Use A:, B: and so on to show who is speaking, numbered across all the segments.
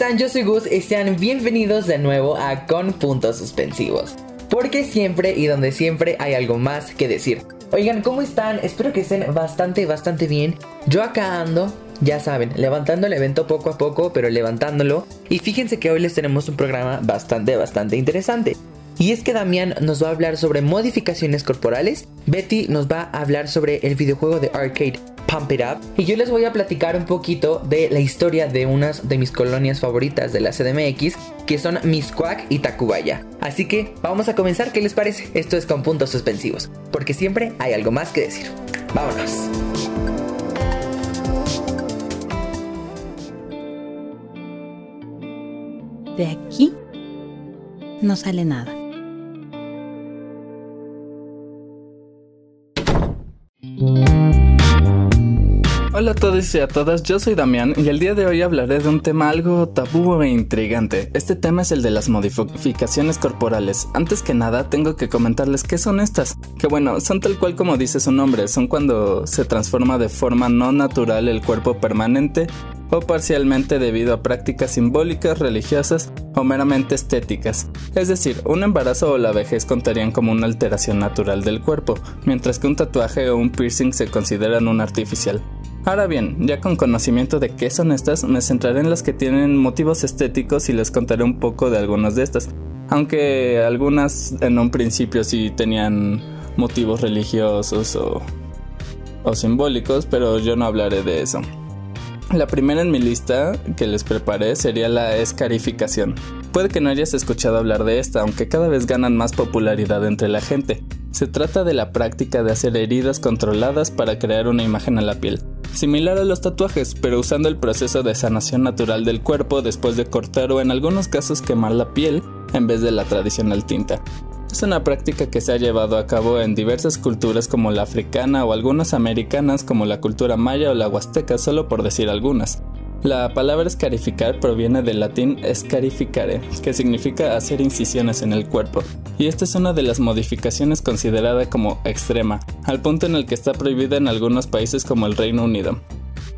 A: Están? Yo soy Gus y sean bienvenidos de nuevo a Con Puntos Suspensivos. Porque siempre y donde siempre hay algo más que decir. Oigan, ¿cómo están? Espero que estén bastante, bastante bien. Yo acá ando, ya saben, levantando el evento poco a poco, pero levantándolo. Y fíjense que hoy les tenemos un programa bastante, bastante interesante. Y es que Damián nos va a hablar sobre modificaciones corporales, Betty nos va a hablar sobre el videojuego de arcade Pump It Up y yo les voy a platicar un poquito de la historia de unas de mis colonias favoritas de la CDMX que son Miscuac y Tacubaya. Así que vamos a comenzar, ¿qué les parece? Esto es con puntos suspensivos, porque siempre hay algo más que decir. Vámonos.
B: De aquí no sale nada.
C: Hola a todos y a todas, yo soy Damián y el día de hoy hablaré de un tema algo tabú e intrigante. Este tema es el de las modificaciones corporales. Antes que nada, tengo que comentarles qué son estas. Que bueno, son tal cual como dice su nombre, son cuando se transforma de forma no natural el cuerpo permanente o parcialmente debido a prácticas simbólicas, religiosas o meramente estéticas. Es decir, un embarazo o la vejez contarían como una alteración natural del cuerpo, mientras que un tatuaje o un piercing se consideran un artificial. Ahora bien, ya con conocimiento de qué son estas, me centraré en las que tienen motivos estéticos y les contaré un poco de algunas de estas. Aunque algunas en un principio sí tenían motivos religiosos o, o simbólicos, pero yo no hablaré de eso. La primera en mi lista que les preparé sería la escarificación. Puede que no hayas escuchado hablar de esta, aunque cada vez ganan más popularidad entre la gente. Se trata de la práctica de hacer heridas controladas para crear una imagen a la piel, similar a los tatuajes, pero usando el proceso de sanación natural del cuerpo después de cortar o en algunos casos quemar la piel en vez de la tradicional tinta. Es una práctica que se ha llevado a cabo en diversas culturas como la africana o algunas americanas como la cultura maya o la huasteca, solo por decir algunas. La palabra escarificar proviene del latín scarificare, que significa hacer incisiones en el cuerpo, y esta es una de las modificaciones considerada como extrema, al punto en el que está prohibida en algunos países como el Reino Unido.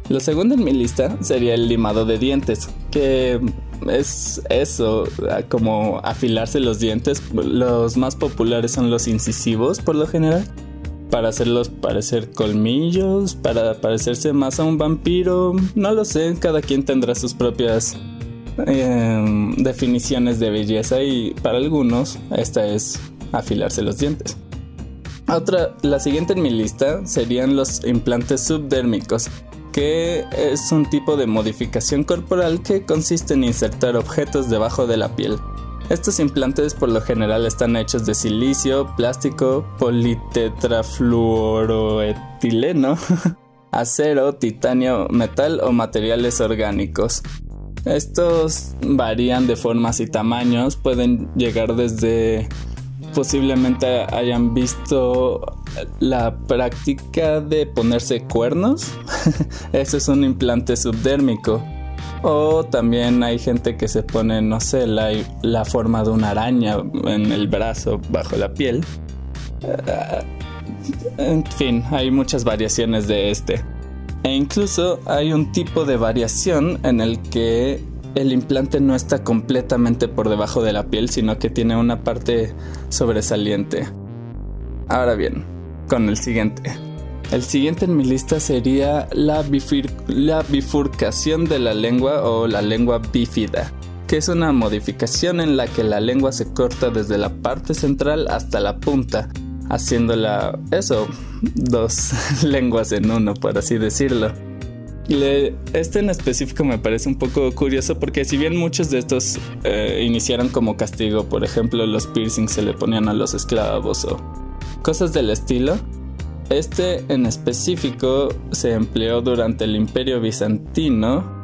C: Lo segundo en mi lista sería el limado de dientes, que es eso, como afilarse los dientes. Los más populares son los incisivos por lo general. Para hacerlos parecer colmillos, para parecerse más a un vampiro, no lo sé, cada quien tendrá sus propias em, definiciones de belleza y para algunos esta es afilarse los dientes. Otra, la siguiente en mi lista serían los implantes subdérmicos, que es un tipo de modificación corporal que consiste en insertar objetos debajo de la piel. Estos implantes por lo general están hechos de silicio, plástico, politetrafluoroetileno, acero, titanio, metal o materiales orgánicos. Estos varían de formas y tamaños, pueden llegar desde posiblemente hayan visto la práctica de ponerse cuernos. Eso es un implante subdérmico. O también hay gente que se pone, no sé, la, forma de una araña en el brazo bajo la piel. Eh, en fin, hay muchas variaciones de este. E incluso hay un tipo de variación en el que el implante no está completamente por debajo de la piel, sino que tiene una parte sobresaliente. Ahora bien, con el siguiente. El siguiente en mi lista sería la, bifurcación de la lengua o la lengua bífida, que es una modificación en la que la lengua se corta desde la parte central hasta la punta, haciéndola eso, dos lenguas en uno, por así decirlo. este en específico me parece un poco curioso porque si bien muchos de estos eh, iniciaron como castigo, por ejemplo los piercings se le ponían a los esclavos o cosas del estilo, este en específico se empleó durante el imperio bizantino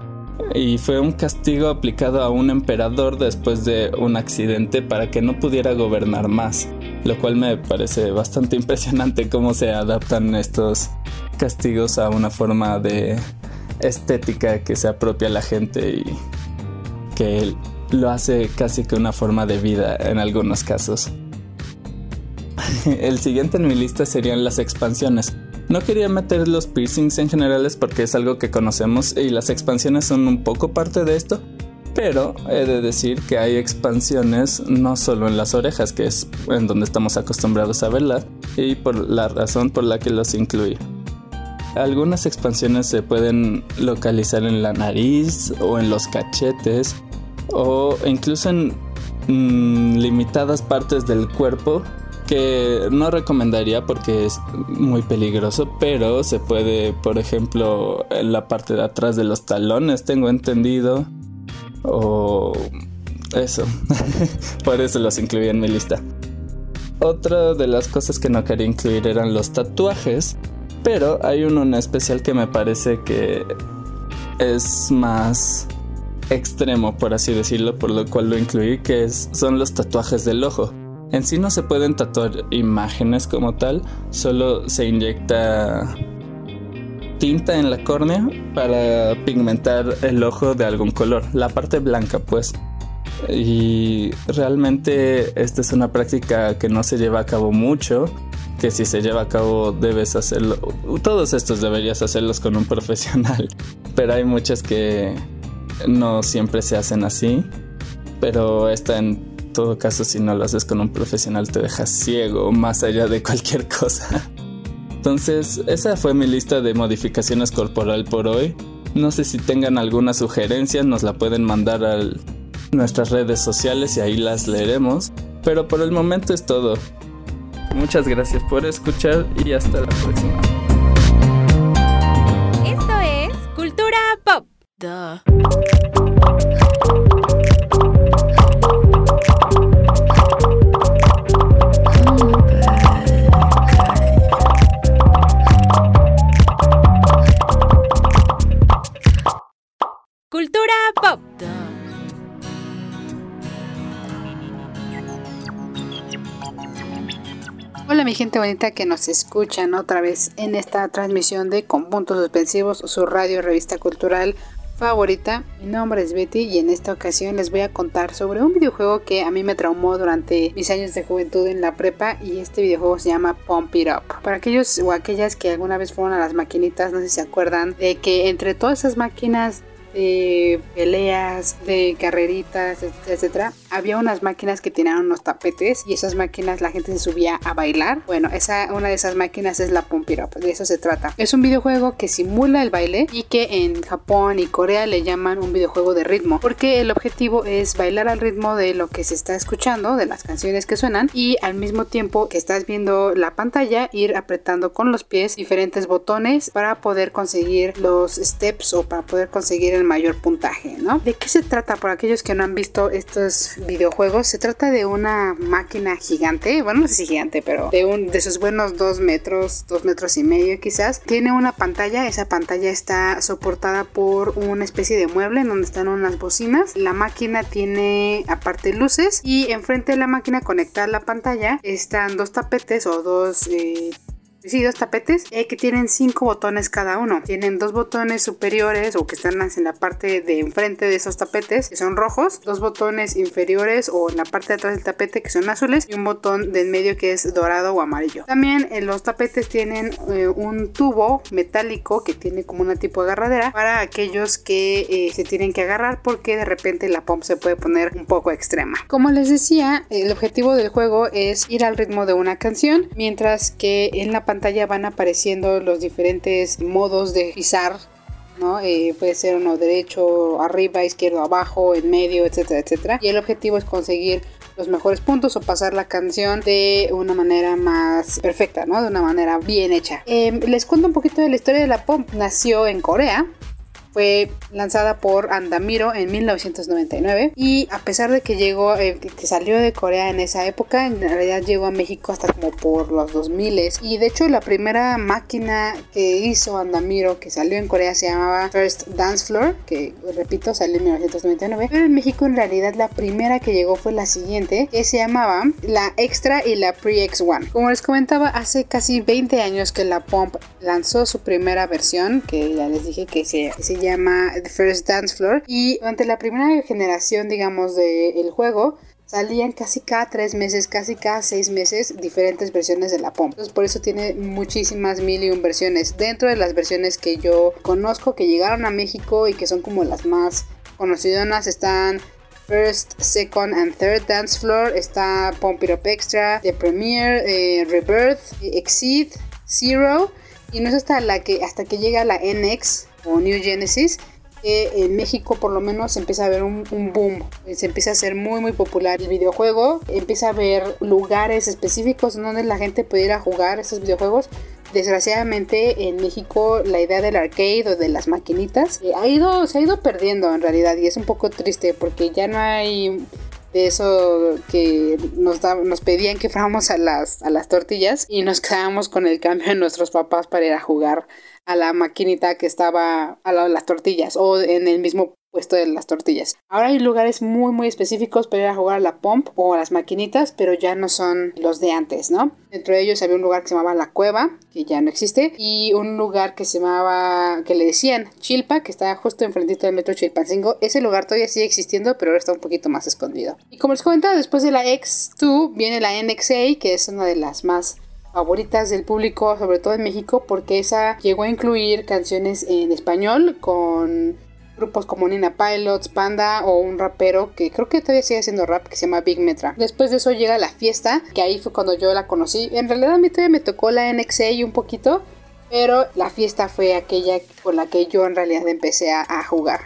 C: y fue un castigo aplicado a un emperador después de un accidente para que no pudiera gobernar más, lo cual me parece bastante impresionante cómo se adaptan estos castigos a una forma de estética que se apropia a la gente y que lo hace casi que una forma de vida en algunos casos. El siguiente en mi lista serían las expansiones. No quería meter los piercings en generales porque es algo que conocemos y las expansiones son un poco parte de esto, pero he de decir que hay expansiones no solo en las orejas, que es en donde estamos acostumbrados a verlas, y por la razón por la que los incluí. Algunas expansiones se pueden localizar en la nariz o en los cachetes o incluso en mm, limitadas partes del cuerpo que no recomendaría porque es muy peligroso, pero se puede, por ejemplo, en la parte de atrás de los talones, tengo entendido, o eso, por eso los incluí en mi lista. Otra de las cosas que no quería incluir eran los tatuajes, pero hay uno en especial que me parece que es más extremo, por así decirlo, por lo cual lo incluí, que son los tatuajes del ojo. En sí no se pueden tatuar imágenes como tal, solo se inyecta tinta en la córnea para pigmentar el ojo de algún color, la parte blanca pues. Y realmente esta es una práctica que no se lleva a cabo mucho, que si se lleva a cabo debes hacerlo, todos estos deberías hacerlos con un profesional, pero hay muchas que no siempre se hacen así, pero esta en todo caso, si no lo haces con un profesional, te dejas ciego más allá de cualquier cosa. Entonces, esa fue mi lista de modificaciones corporal por hoy. No sé si tengan alguna sugerencia, nos la pueden mandar a nuestras redes sociales y ahí las leeremos. Pero por el momento es todo. Muchas gracias por escuchar y hasta la próxima.
B: Esto es Cultura Pop.
D: Mi gente bonita que nos escuchan otra vez en esta transmisión de Con Puntos Suspensivos, su radio revista cultural favorita. Mi nombre es Betty y en esta ocasión les voy a contar sobre un videojuego que a mí me traumó durante mis años de juventud en la prepa y este videojuego se llama Pump It Up. Para aquellos o aquellas que alguna vez fueron a las maquinitas, no sé si se acuerdan de que entre todas esas máquinas de peleas, de carreritas, etcétera, había unas máquinas que tenían unos tapetes y esas máquinas la gente se subía a bailar. Bueno, esa, una de esas máquinas es la Up, de eso se trata. Es un videojuego que simula el baile y que en Japón y Corea le llaman un videojuego de ritmo, porque el objetivo es bailar al ritmo de lo que se está escuchando, de las canciones que suenan y al mismo tiempo que estás viendo la pantalla ir apretando con los pies diferentes botones para poder conseguir los steps o para poder conseguir el mayor puntaje, ¿no? ¿De qué se trata? Por aquellos que no han visto estos videojuegos, se trata de una máquina gigante, bueno, no sé si gigante, pero de, un, de sus buenos dos metros, dos metros y medio quizás. Tiene una pantalla, esa pantalla está soportada por una especie de mueble en donde están unas bocinas. La máquina tiene aparte luces y enfrente de la máquina conectada a la pantalla están dos tapetes o dos... Eh, Sí, dos tapetes eh, que tienen cinco botones cada uno. Tienen dos botones superiores o que están en la parte de enfrente de esos tapetes que son rojos, dos botones inferiores o en la parte de atrás del tapete que son azules y un botón de en medio que es dorado o amarillo. También en los tapetes tienen eh, un tubo metálico que tiene como una tipo de agarradera para aquellos que eh, se tienen que agarrar porque de repente la pump se puede poner un poco extrema. Como les decía, el objetivo del juego es ir al ritmo de una canción mientras que en la pantalla van apareciendo los diferentes modos de pisar ¿no? Eh, puede ser uno derecho, arriba, izquierdo, abajo, en medio, etcétera, etcétera. Y el objetivo es conseguir los mejores puntos o pasar la canción de una manera más perfecta, ¿no? De una manera bien hecha. Em, les cuento un poquito de la historia de la pop. Nació en Corea, fue lanzada por Andamiro en 1999 y a pesar de que llegó, eh, que salió de Corea en esa época, en realidad llegó a México hasta como por los 2000 y de hecho la primera máquina que hizo Andamiro que salió en Corea se llamaba First Dance Floor, que repito salió en 1999, pero en México en realidad la primera que llegó fue la siguiente, que se llamaba la Extra y la Pre-X1. Como les comentaba, hace casi 20 años que la Pump lanzó su primera versión, que ya les dije que se, se llama The First Dance Floor y durante la primera generación digamos del juego salían casi cada tres meses, casi cada seis meses diferentes versiones de la POM. Entonces por eso tiene muchísimas mil y un versiones. Dentro de las versiones que yo conozco que llegaron a México y que son como las más conocidas están First, Second and Third Dance Floor, está Pump It Up Extra, The Premiere, eh, Rebirth, Exceed, Zero y no es hasta la que hasta que llega la NX o New Genesis, que en México por lo menos empieza a haber un, boom, se empieza a hacer muy muy popular el videojuego, empieza a haber lugares específicos donde la gente pudiera jugar estos videojuegos. Desgraciadamente en México la idea del arcade o de las maquinitas eh, ha ido, se ha ido perdiendo en realidad y es un poco triste porque ya no hay de eso que nos, nos pedían que fuéramos a las, a las tortillas y nos quedábamos con el cambio de nuestros papás para ir a jugar a la maquinita que estaba lado de las tortillas o en el mismo puesto de las tortillas. Ahora hay lugares muy muy específicos para ir a jugar a la pump o a las maquinitas, pero ya no son los de antes, ¿no? Dentro de ellos había un lugar que se llamaba La Cueva, que ya no existe, y un lugar que se llamaba, que le decían Chilpa, que está justo enfrentito del metro Chilpancingo. Ese lugar todavía sigue existiendo, pero ahora está un poquito más escondido. Y como les comentaba, después de la X2 viene la NXA, que es una de las más favoritas del público, sobre todo en México, porque esa llegó a incluir canciones en español con grupos como Nina Pilots, Panda o un rapero que creo que todavía sigue haciendo rap que se llama Big Metra. Después de eso llega la fiesta, que ahí fue cuando yo la conocí. En realidad a mí todavía me tocó la NXA un poquito, pero la fiesta fue aquella por la que yo en realidad empecé a, a jugar,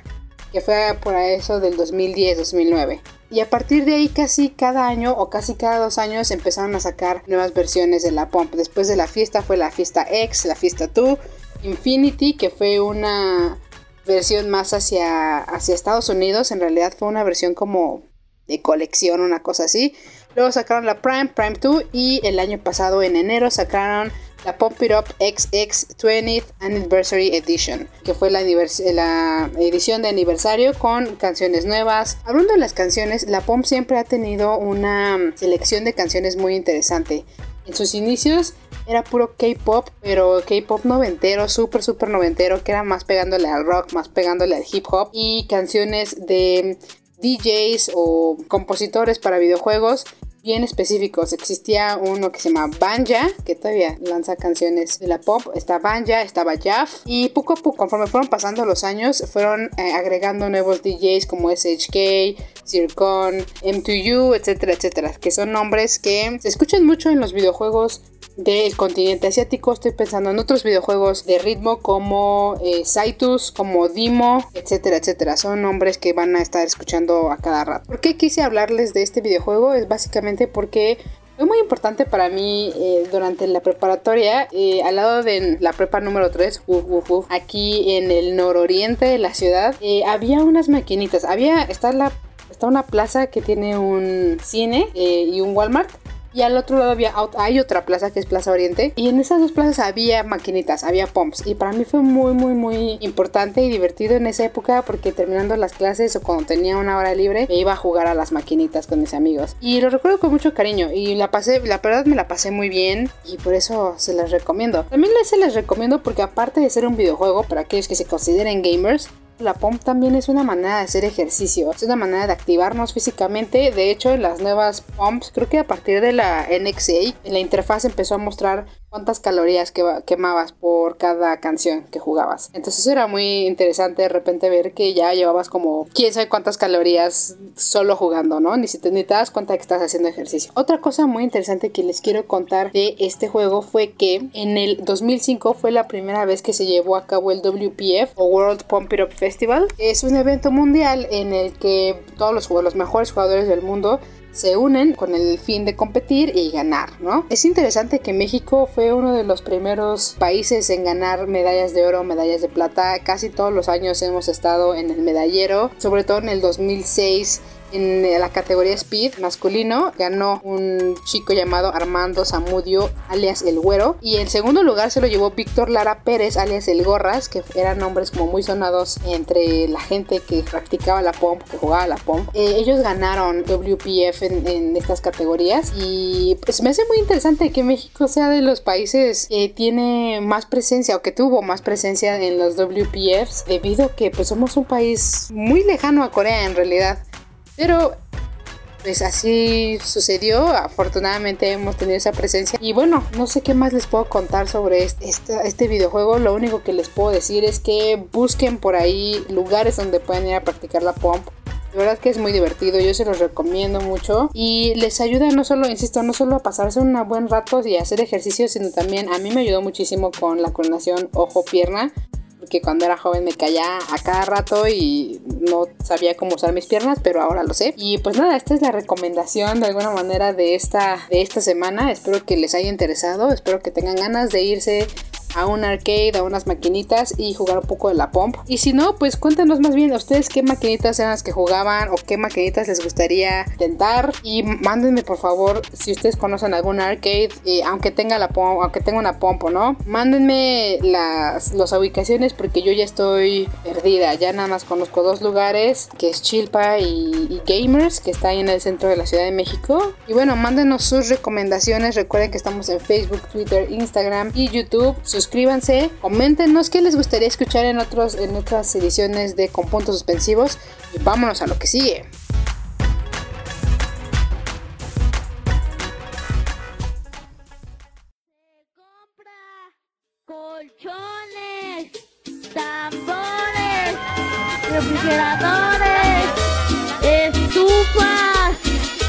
D: que fue por eso del 2010-2009. Y a partir de ahí casi cada año o casi cada dos años empezaron a sacar nuevas versiones de la Pump. Después de la fiesta fue la fiesta X, la fiesta 2, Infinity, que fue una versión más hacia, hacia Estados Unidos. En realidad fue una versión como de colección, una cosa así. Luego sacaron la Prime, Prime 2 y el año pasado en enero sacaron la Pump It Up XX 20th Anniversary Edition, que fue la, edición de aniversario con canciones nuevas. Hablando de las canciones, la Pump siempre ha tenido una selección de canciones muy interesante. En sus inicios era puro K-pop, pero K-pop noventero, súper, súper noventero, que era más pegándole al rock, más pegándole al hip hop y canciones de DJs o compositores para videojuegos bien específicos. Existía uno que se llama Banja, que todavía lanza canciones de la pop. Está Banja, estaba Jaff. Y poco a poco, conforme fueron pasando los años, fueron eh, agregando nuevos DJs como SHK, Zircon, M2U, etcétera, etcétera. Que son nombres que se escuchan mucho en los videojuegos del continente asiático. Estoy pensando en otros videojuegos de ritmo como eh, Saitus, como Dimo, etcétera, etcétera. Son nombres que van a estar escuchando a cada rato. ¿Por qué quise hablarles de este videojuego? Es básicamente porque fue muy importante para mí eh, durante la preparatoria, eh, al lado de la prepa número 3, aquí en el nororiente de la ciudad, había unas maquinitas. Había, está, la, está una plaza que tiene un cine y un Walmart y al otro lado había hay otra plaza que es Plaza Oriente y en esas dos plazas había maquinitas, había pumps y para mí fue muy muy muy importante y divertido en esa época porque terminando las clases o cuando tenía una hora libre me iba a jugar a las maquinitas con mis amigos y lo recuerdo con mucho cariño y la pasé, la verdad me la pasé muy bien y por eso se las recomiendo. También se les recomiendo porque aparte de ser un videojuego para aquellos que se consideren gamers la pump también es una manera de hacer ejercicio, es una manera de activarnos físicamente. De hecho, en las nuevas pumps, creo que a partir de la NXA, la interfaz empezó a mostrar cuántas calorías quemabas por cada canción que jugabas. Entonces era muy interesante de repente ver que ya llevabas como quién sabe cuántas calorías solo jugando, ¿no? Ni si te, ni te das cuenta que estás haciendo ejercicio. Otra cosa muy interesante que les quiero contar de este juego fue que en el 2005 fue la primera vez que se llevó a cabo el WPF o World Pump It Up Festival. Es un evento mundial en el que todos los, los mejores jugadores del mundo se unen con el fin de competir y ganar, ¿no? Es interesante que México fue uno de los primeros países en ganar medallas de oro, medallas de plata. Casi todos los años hemos estado en el medallero, sobre todo en el 2006 en la categoría Speed masculino ganó un chico llamado Armando Zamudio, alias El Güero. Y en segundo lugar se lo llevó Víctor Lara Pérez, alias El Gorras, que eran nombres como muy sonados entre la gente que practicaba la pomp, que jugaba la pomp. Eh, ellos ganaron WPF en, estas categorías y pues me hace muy interesante que México sea de los países que tiene más presencia o que tuvo más presencia en los WPFs debido a que pues somos un país muy lejano a Corea en realidad. Pero pues así sucedió. Afortunadamente hemos tenido esa presencia. Y bueno, no sé qué más les puedo contar sobre este, este, videojuego. Lo único que les puedo decir es que busquen por ahí lugares donde puedan ir a practicar la pomp. De verdad que es muy divertido, yo se los recomiendo mucho y les ayuda no solo, insisto, no solo a pasarse un buen rato y hacer ejercicio, sino también a mí me ayudó muchísimo con la coordinación ojo-pierna que cuando era joven me caía a cada rato y no sabía cómo usar mis piernas, pero ahora lo sé. Y pues nada, esta es la recomendación de alguna manera de esta, de esta semana. Espero que les haya interesado, espero que tengan ganas de irse a un arcade, a unas maquinitas y jugar un poco de la pomp. Y si no, pues cuéntanos más bien ustedes qué maquinitas eran las que jugaban o qué maquinitas les gustaría intentar y mándenme por favor si ustedes conocen algún arcade, eh, aunque tenga la pomp, aunque tenga una pomp o no, mándenme las, las ubicaciones porque yo ya estoy perdida, ya nada más conozco dos lugares, que es Chilpa y, Gamers, que está ahí en el centro de la Ciudad de México. Y bueno, mándenos sus recomendaciones, recuerden que estamos en Facebook, Twitter, Instagram y YouTube suscríbanse, coméntenos qué les gustaría escuchar en, otros, en otras ediciones de Con Puntos Suspensivos y vámonos a lo que sigue.
E: colchones, tambores, refrigeradores, estufas,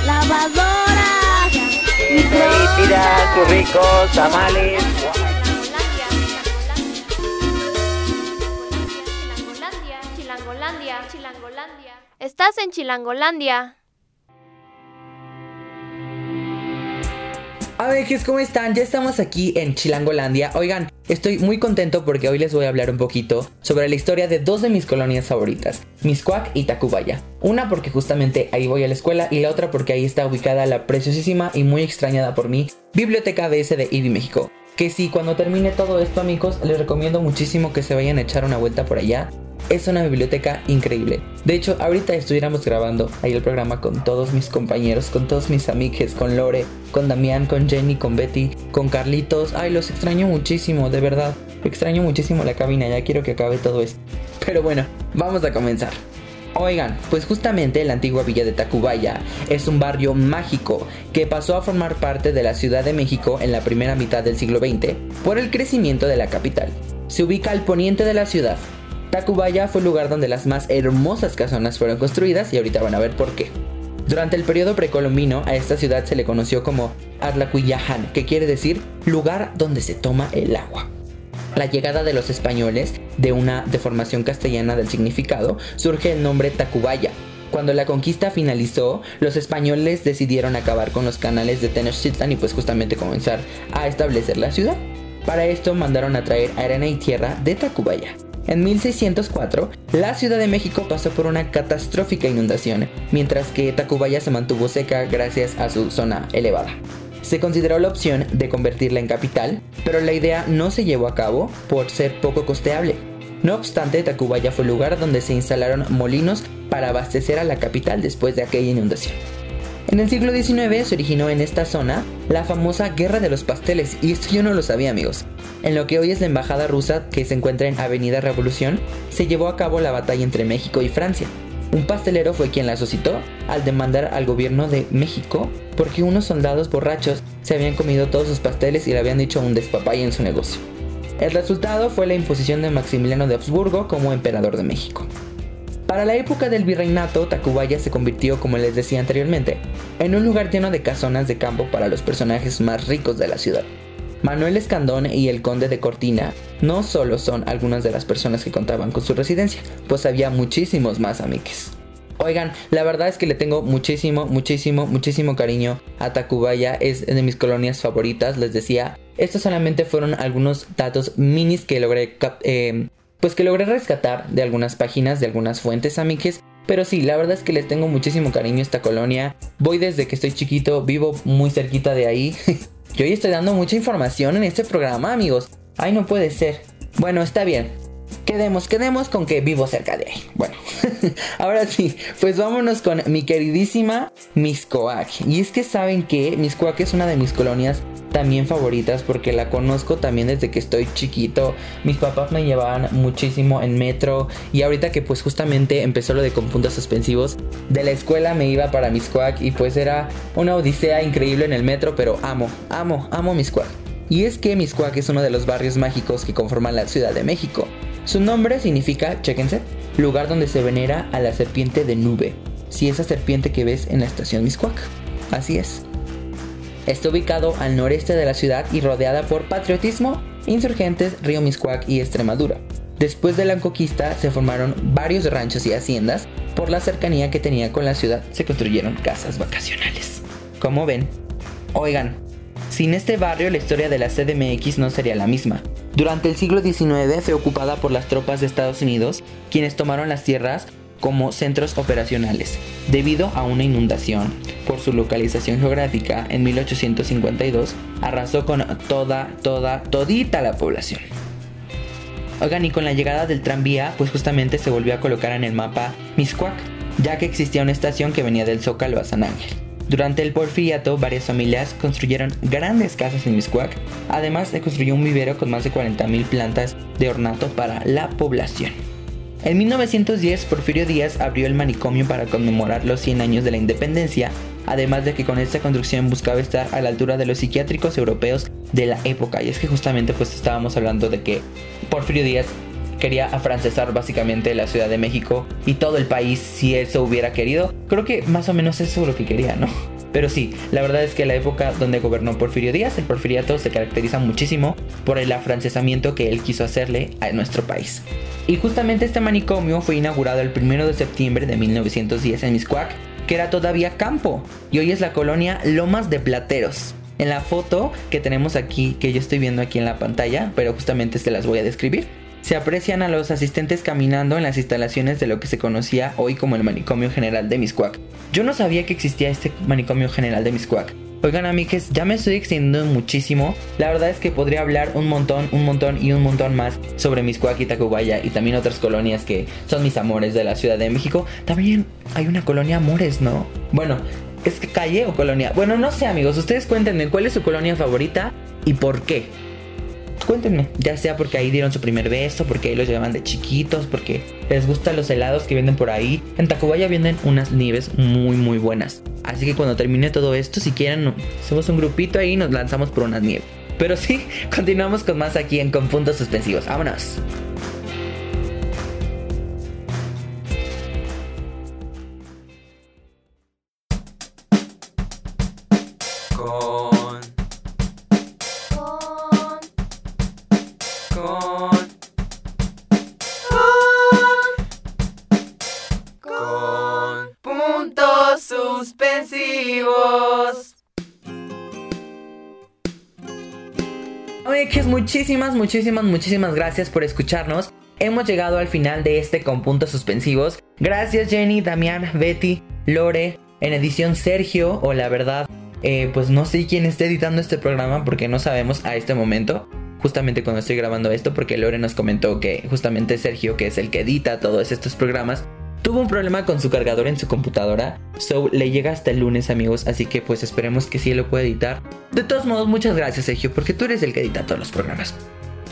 E: lavadoras, microondas,
F: ricos, tamales.
E: En Chilangolandia.
A: ¿cómo están? Ya estamos aquí en Chilangolandia. Oigan, estoy muy contento porque hoy les voy a hablar un poquito sobre la historia de dos de mis colonias favoritas, Miscuac y Tacubaya. Una porque justamente ahí voy a la escuela y la otra porque ahí está ubicada la preciosísima y muy extrañada por mí Biblioteca BS de IBI México. Que si cuando termine todo esto amigos, les recomiendo muchísimo que se vayan a echar una vuelta por allá es una biblioteca increíble. De hecho, ahorita estuviéramos grabando ahí el programa con todos mis compañeros, con todos mis amigues, con Lore, con Damián, con Jenny, con Betty, con Carlitos. Ay, los extraño muchísimo, de verdad. Extraño muchísimo la cabina, ya quiero que acabe todo esto. Pero bueno, vamos a comenzar. Oigan, pues justamente la antigua villa de Tacubaya es un barrio mágico que pasó a formar parte de la Ciudad de México en la primera mitad del siglo XX por el crecimiento de la capital. Se ubica al poniente de la ciudad, Tacubaya fue el lugar donde las más hermosas casonas fueron construidas y ahorita van a ver por qué. Durante el periodo precolombino a esta ciudad se le conoció como Arlacuyahan, que quiere decir lugar donde se toma el agua. La llegada de los españoles, de una deformación castellana del significado, surge el nombre Tacubaya. Cuando la conquista finalizó, los españoles decidieron acabar con los canales de Tenochtitlan y pues justamente comenzar a establecer la ciudad. Para esto mandaron a traer arena y tierra de Tacubaya. En 1604, la Ciudad de México pasó por una catastrófica inundación, mientras que Tacubaya se mantuvo seca gracias a su zona elevada. Se consideró la opción de convertirla en capital, pero la idea no se llevó a cabo por ser poco costeable. No obstante, Tacubaya fue el lugar donde se instalaron molinos para abastecer a la capital después de aquella inundación. En el siglo XIX se originó en esta zona la famosa Guerra de los Pasteles, y esto yo no lo sabía amigos. En lo que hoy es la embajada rusa que se encuentra en Avenida Revolución, se llevó a cabo la batalla entre México y Francia. Un pastelero fue quien la suscitó al demandar al gobierno de México porque unos soldados borrachos se habían comido todos sus pasteles y le habían dicho un despapay en su negocio. El resultado fue la imposición de Maximiliano de Habsburgo como emperador de México. Para la época del virreinato, Tacubaya se convirtió, como les decía anteriormente, en un lugar lleno de casonas de campo para los personajes más ricos de la ciudad. Manuel Escandón y el conde de Cortina no solo son algunas de las personas que contaban con su residencia, pues había muchísimos más amiques. Oigan, la verdad es que le tengo muchísimo, muchísimo, muchísimo cariño a Tacubaya, es de mis colonias favoritas, les decía. Estos solamente fueron algunos datos minis que logré, eh, pues que logré rescatar de algunas páginas, de algunas fuentes amiques. Pero sí, la verdad es que les tengo muchísimo cariño a esta colonia. Voy desde que estoy chiquito, vivo muy cerquita de ahí. Yo hoy estoy dando mucha información en este programa, amigos. Ay, no puede ser. Bueno, está bien. Quedemos, quedemos con que vivo cerca de ahí. Bueno, ahora sí, pues vámonos con mi queridísima Miscoac. Y es que saben que Miscoac es una de mis colonias también favoritas porque la conozco también desde que estoy chiquito. Mis papás me llevaban muchísimo en metro y ahorita que pues justamente empezó lo de con puntos suspensivos, de la escuela me iba para Miscoac y pues era una odisea increíble en el metro, pero amo, amo, amo Miscoac. Y es que Miscoac es uno de los barrios mágicos que conforman la Ciudad de México. Su nombre significa, chéquense, lugar donde se venera a la serpiente de nube. Si esa serpiente que ves en la estación Miscuac. Así es. Está ubicado al noreste de la ciudad y rodeada por patriotismo, insurgentes, Río Miscuac y Extremadura. Después de la conquista se formaron varios ranchos y haciendas. Por la cercanía que tenía con la ciudad se construyeron casas vacacionales. Como ven, oigan, sin este barrio la historia de la CDMX no sería la misma. Durante el siglo XIX fue ocupada por las tropas de Estados Unidos, quienes tomaron las tierras como centros operacionales, debido a una inundación. Por su localización geográfica, en 1852 arrasó con toda, toda, todita la población. Oigan, y con la llegada del tranvía, pues justamente se volvió a colocar en el mapa Miscuac, ya que existía una estación que venía del Zócalo a San Ángel. Durante el porfiriato, varias familias construyeron grandes casas en Miscuac. Además, se construyó un vivero con más de 40.000 plantas de ornato para la población. En 1910, Porfirio Díaz abrió el manicomio para conmemorar los 100 años de la independencia, además de que con esta construcción buscaba estar a la altura de los psiquiátricos europeos de la época. Y es que justamente pues estábamos hablando de que Porfirio Díaz quería afrancesar básicamente la Ciudad de México y todo el país si eso hubiera querido. Creo que más o menos eso es lo que quería, ¿no? Pero sí, la verdad es que la época donde gobernó Porfirio Díaz, el porfiriato se caracteriza muchísimo por el afrancesamiento que él quiso hacerle a nuestro país. Y justamente este manicomio fue inaugurado el 1 de septiembre de 1910 en Miscuac, que era todavía campo, y hoy es la colonia Lomas de Plateros. En la foto que tenemos aquí, que yo estoy viendo aquí en la pantalla, pero justamente se las voy a describir, se aprecian a los asistentes caminando en las instalaciones de lo que se conocía hoy como el manicomio general de Miscuac. Yo no sabía que existía este manicomio general de Miscuac. Oigan amigues, ya me estoy extendiendo muchísimo. La verdad es que podría hablar un montón, un montón y un montón más sobre Miscuac y Tacubaya y también otras colonias que son mis amores de la Ciudad de México. También hay una colonia Amores, ¿no? Bueno, ¿es que calle o colonia? Bueno, no sé amigos, ustedes cuéntenme cuál es su colonia favorita y por qué cuéntenme. Ya sea porque ahí dieron su primer beso, porque ahí los llevaban de chiquitos, porque les gustan los helados que venden por ahí. En Tacubaya venden unas nieves muy muy buenas. Así que cuando termine todo esto, si quieren, hacemos un grupito ahí y nos lanzamos por unas nieves. Pero sí, continuamos con más aquí en Con Puntos Suspensivos. Vámonos. Muchísimas, muchísimas, muchísimas gracias por escucharnos. Hemos llegado al final de este con puntos suspensivos. Gracias Jenny, Damián, Betty, Lore, en edición Sergio, o la verdad, eh, pues no sé quién esté editando este programa porque no sabemos a este momento. Justamente cuando estoy grabando esto, porque Lore nos comentó que justamente Sergio, que es el que edita todos estos programas, tuvo un problema con su cargador en su computadora, so le llega hasta el lunes amigos, así que pues esperemos que sí lo pueda editar. De todos modos, muchas gracias Sergio, porque tú eres el que edita todos los programas.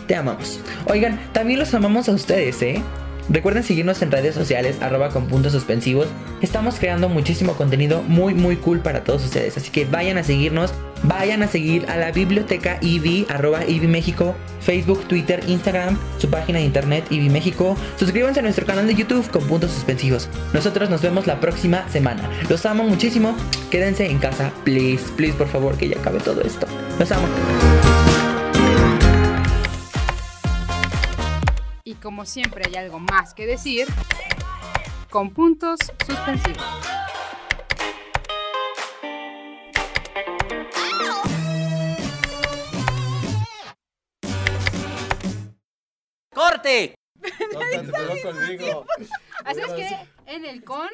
A: Te amamos. Oigan, también los amamos a ustedes, ¿eh? Recuerden seguirnos en redes sociales, arroba con puntos suspensivos. Estamos creando muchísimo contenido muy muy cool para todos ustedes. Así que vayan a seguirnos, vayan a seguir a la biblioteca IBI, arroba IBI México, Facebook, Twitter, Instagram, su página de internet IBI México. Suscríbanse a nuestro canal de YouTube con puntos suspensivos. Nosotros nos vemos la próxima semana. Los amo muchísimo. Quédense en casa, please, please, por favor, que ya acabe todo esto. Los amo.
D: Como siempre hay algo más que decir, con puntos suspensivos.
F: ¡Corte!
D: Así es que en el con